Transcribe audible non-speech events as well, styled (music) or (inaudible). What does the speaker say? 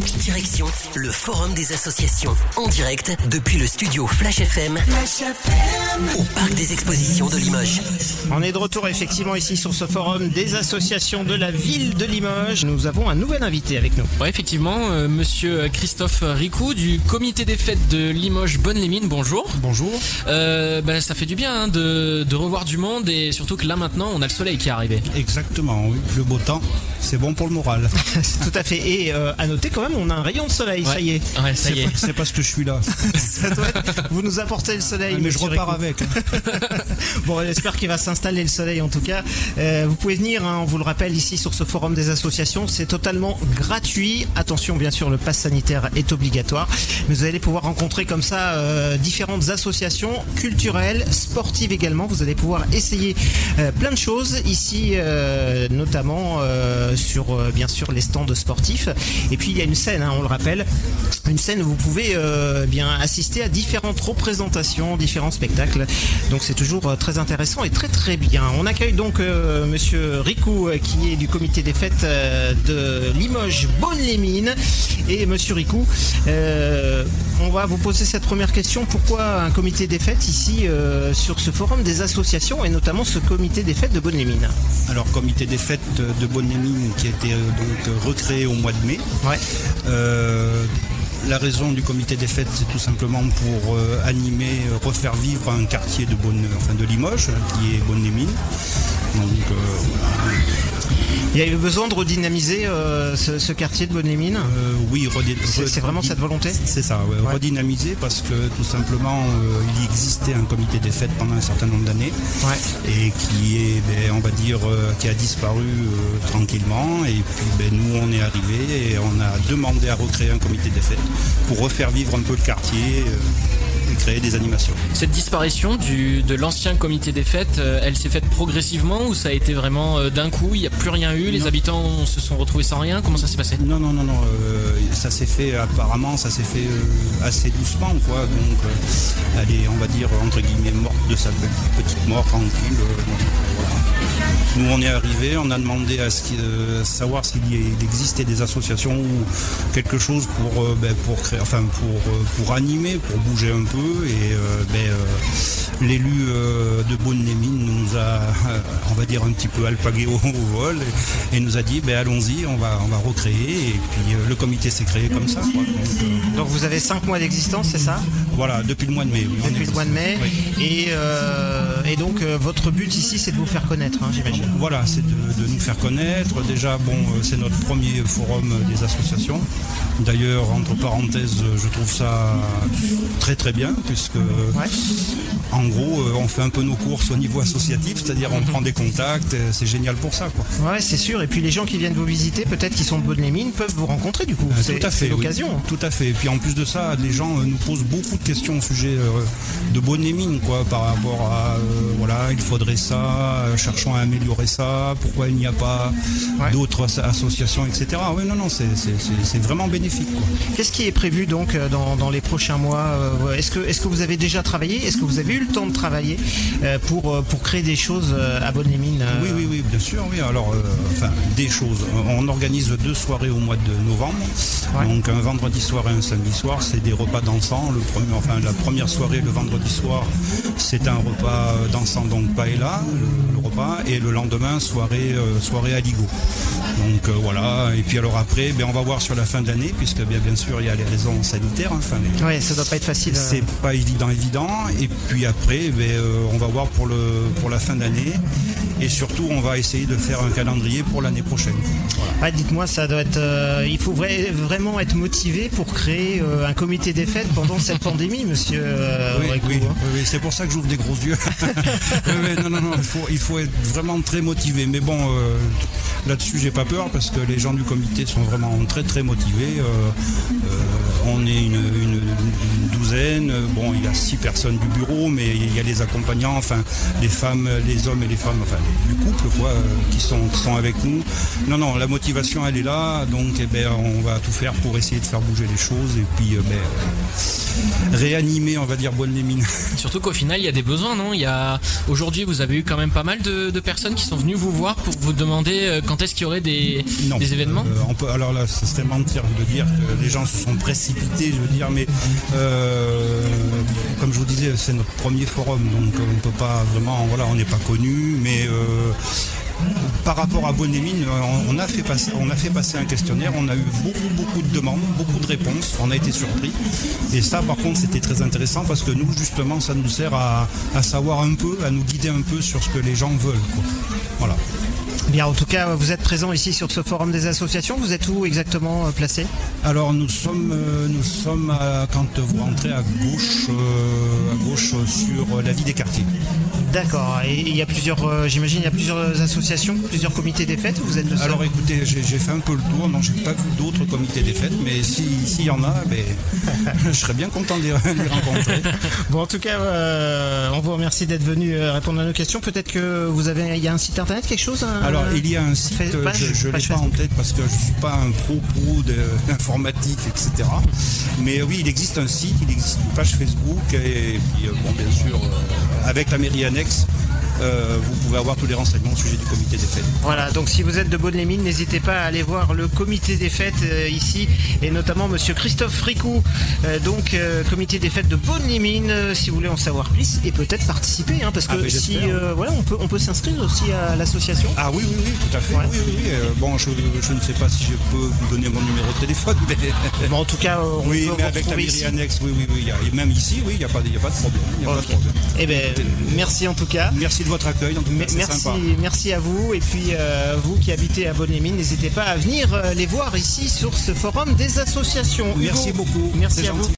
Direction le Forum des associations en direct depuis le studio Flash FM, au Parc des Expositions de Limoges. On est de retour effectivement ici sur ce forum des associations de la ville de Limoges. Nous avons un nouvel invité avec nous. Ouais, effectivement, euh, monsieur Christophe Ricou du comité des fêtes de Limoges Bonne-les-Mines, bonjour. Bonjour. Euh, ben, ça fait du bien hein, de, de revoir du monde et surtout que là maintenant on a le soleil qui est arrivé. Exactement, oui. Le beau temps, c'est bon pour le moral. (laughs) Tout à fait. Et euh, à noter quand même, on a un rayon de soleil, ça y est. Ouais, ça y est. C'est parce que je suis là. (laughs) Ça doit être- Vous nous apportez le soleil. Mais je repars avec. hein. (laughs) Bon, j'espère qu'il va s'installer le soleil en tout cas. Euh, vous pouvez venir, hein, on vous le rappelle, ici sur ce forum des associations. C'est totalement gratuit. Attention, bien sûr, le pass sanitaire est obligatoire. Mais vous allez pouvoir rencontrer comme ça euh, différentes associations culturelles, sportives également. Vous allez pouvoir essayer euh, plein de choses ici, euh, notamment euh, sur euh, bien sûr les stands sportifs. Et puis il y a une scène, hein, on le rappelle, une scène où vous pouvez euh, bien assister à différentes représentations, différents spectacles. Donc c'est toujours euh, très intéressant et très très bien. On accueille donc euh, Monsieur Ricou euh, qui est du comité des fêtes de Limoges Bonne-les-Mines et Monsieur Ricou. on va vous poser cette première question. Pourquoi un comité des fêtes ici sur ce forum des associations et notamment ce comité des fêtes de Bonne-les-Mines? Alors, comité des fêtes de Bonne-les-Mines qui a été donc recréé au mois de mai. Ouais. Euh, la raison du comité des fêtes, c'est tout simplement pour euh, animer, euh, refaire vivre un quartier de, de Limoges, qui est Bonne-les-Mines. Il y a eu besoin de redynamiser euh, ce, ce quartier de Bonne-les-Mines? Euh, oui, C'est- vraiment cette volonté? C'est ça, ouais, Ouais. redynamiser parce que tout simplement euh, il existait un comité des fêtes pendant un certain nombre d'années Ouais. et qui est, ben, on va dire, qui a disparu tranquillement. Et puis ben, nous on est arrivé et on a demandé à recréer un comité des fêtes pour refaire vivre un peu le quartier et créer des animations. Cette disparition du, de l'ancien comité des fêtes, euh, elle s'est faite progressivement ou ça a été vraiment euh, d'un coup, il n'y a plus rien eu, les Non. habitants se sont retrouvés sans rien? Comment ça s'est passé? Non, non, non, non. euh, ça s'est fait apparemment, ça s'est fait euh, assez doucement, quoi. Donc, euh, elle est, on va dire, entre guillemets, morte de sa pe- petite mort, tranquille. voilà. Nous, on est arrivé, on a demandé à ce euh, savoir s'il existait des associations ou quelque chose pour, euh, ben, pour créer, enfin, pour, euh, pour animer, pour bouger un peu. Et euh, ben, l'élu de Bonne-les-Mines nous a, on va dire, un petit peu alpagué au, au vol et, et nous a dit, ben, allons-y, on va, on va recréer. Et puis le comité s'est créé comme ça. quoi. Donc, Donc vous avez 5 mois d'existence, c'est ça? Voilà, depuis le mois de mai. oui, Depuis le mois de mai. Oui. Et, et donc votre but ici c'est de vous faire connaître, hein, j'imagine. Voilà, c'est de, de nous faire connaître. Déjà, bon, euh, c'est notre premier forum euh, des associations. D'ailleurs, entre parenthèses, euh, je trouve ça très très bien, puisque Ouais. en gros, on fait un peu nos courses au niveau associatif, c'est-à-dire on prend des contacts, c'est génial pour ça, quoi. Ouais, c'est sûr. Et puis les gens qui viennent vous visiter, peut-être qui sont de Bonne-les-Mines, peuvent vous rencontrer du coup. Euh, C'est tout à fait. oui. l'occasion. Tout à fait. Et puis en plus de ça, les gens nous posent beaucoup de questions au sujet de bonne et mine, quoi, par rapport à euh, voilà, il faudrait ça, euh, à améliorer ça, pourquoi il n'y a pas Ouais. d'autres as- associations, etc. Oui, non, non, c'est vraiment bénéfique. Qu'est-ce qui est prévu donc euh, dans, dans les prochains mois euh, Est-ce que, est que vous avez déjà travaillé Est-ce que vous avez eu le temps de travailler euh, pour, pour créer des choses à Bonne-les-Mines euh, Oui, oui, oui, bien sûr, oui. Alors, euh, enfin, des choses. On organise deux soirées au mois de novembre. Ouais. Donc, un vendredi soir et un samedi soir, c'est des repas dansants. Le premier, enfin, la première soirée, le vendredi soir, c'est un repas dansant, donc paella, le, le repas. Et le lendemain, soirée, euh, soirée à Ligo. Donc, euh, voilà. Et puis, alors après, ben, on va voir sur la fin de l'année, puisque bien, bien sûr, il y a les raisons sanitaires. Enfin, les- Ouais, ça doit pas être facile. euh. c'est pas évident, évident. Et puis après, ben, on va voir pour, le, pour la fin d'année. Et surtout, on va essayer de faire un calendrier pour l'année prochaine. Voilà. Ouais, dites-moi, ça doit être. euh, il faut vra- vraiment être motivé pour créer euh, un comité des fêtes pendant cette pandémie, monsieur. euh, Oui, Ricou, oui, hein. oui, oui, c'est pour ça que j'ouvre des gros yeux. (laughs) Non, non, non, il faut, il faut être vraiment très motivé. Mais bon, là-dessus, j'ai pas peur parce que les gens du comité sont vraiment très, très motivés. On est une, une- une douzaine. Bon, il y a six personnes du bureau, mais il y a les accompagnants, enfin, les femmes, les hommes et les femmes, enfin, du couple, quoi, qui sont, qui sont avec nous. Non, non, la motivation, elle est là, donc eh ben, on va tout faire pour essayer de faire bouger les choses et puis ben, réanimer, on va dire, bonne les mines. Surtout qu'au final, il y a des besoins, non? Il y a aujourd'hui, vous avez eu quand même pas mal de, personnes qui sont venues vous voir pour vous demander euh, quand est-ce qu'il y aurait des, des événements? Euh, on peut, alors là, ce serait mentir de dire que les gens se sont précipités, je veux dire, mais euh, comme je vous disais, c'est notre premier forum, donc on peut pas vraiment, voilà, on n'est pas connu, mais par rapport à Bonnemine, on a, fait passer, on a fait passer un questionnaire, on a eu beaucoup, beaucoup de demandes, beaucoup de réponses, on a été surpris. Et ça, par contre, c'était très intéressant parce que nous, justement, ça nous sert à, savoir un peu, à nous guider un peu sur ce que les gens veulent. Voilà. Bien, en tout cas, vous êtes présent ici sur ce forum des associations. Vous êtes où exactement euh, placé? Alors, nous sommes, euh, nous sommes quand vous rentrez à gauche, euh, à gauche sur la vie des quartiers. D'accord. Et il y a plusieurs, j'imagine, il y a plusieurs associations, plusieurs comités des fêtes. Vous êtes Alors, écoutez, j'ai fait un peu le tour. Non, j'ai pas vu d'autres comités des fêtes, mais s'il y en a, ben, (laughs) je serais bien content de les, rencontrer. (laughs) bon, en tout cas, on vous remercie d'être venu répondre à nos questions. Peut-être que vous avez, il y a un site internet, quelque chose. Alors, il y a un site, je ne l'ai pas en tête parce que je ne suis pas un pro-pro d'informatique, etc. Mais oui, il existe un site, il existe une page Facebook et euh, bien sûr, euh, avec la mairie annexe, euh, vous pouvez avoir tous les renseignements au sujet du comité des fêtes. Voilà, donc si vous êtes de Bonne-les-Mines, n'hésitez pas à aller voir le comité des fêtes euh, ici et notamment monsieur Christophe Fricou, euh, donc comité des fêtes de Bonne-les-Mines, si vous voulez en savoir plus et peut-être participer, hein, parce que ah, si voilà, on peut on peut s'inscrire aussi à l'association. Ah oui oui oui, tout à fait. Oui, oui, oui. bon, je, ne sais pas si je peux vous donner mon numéro de téléphone, (laughs) mais bon, en tout cas, on oui, mais avec la mairie annexe, oui oui oui, et même ici, oui, il n'y a pas de problème. Y a pas de problème. Eh ben, merci en tout cas. Merci de votre accueil. merci, merci à vous. Et puis, euh, vous qui habitez à bonne n'hésitez pas à venir euh, les voir ici sur ce forum des associations. Merci beaucoup. Merci à vous.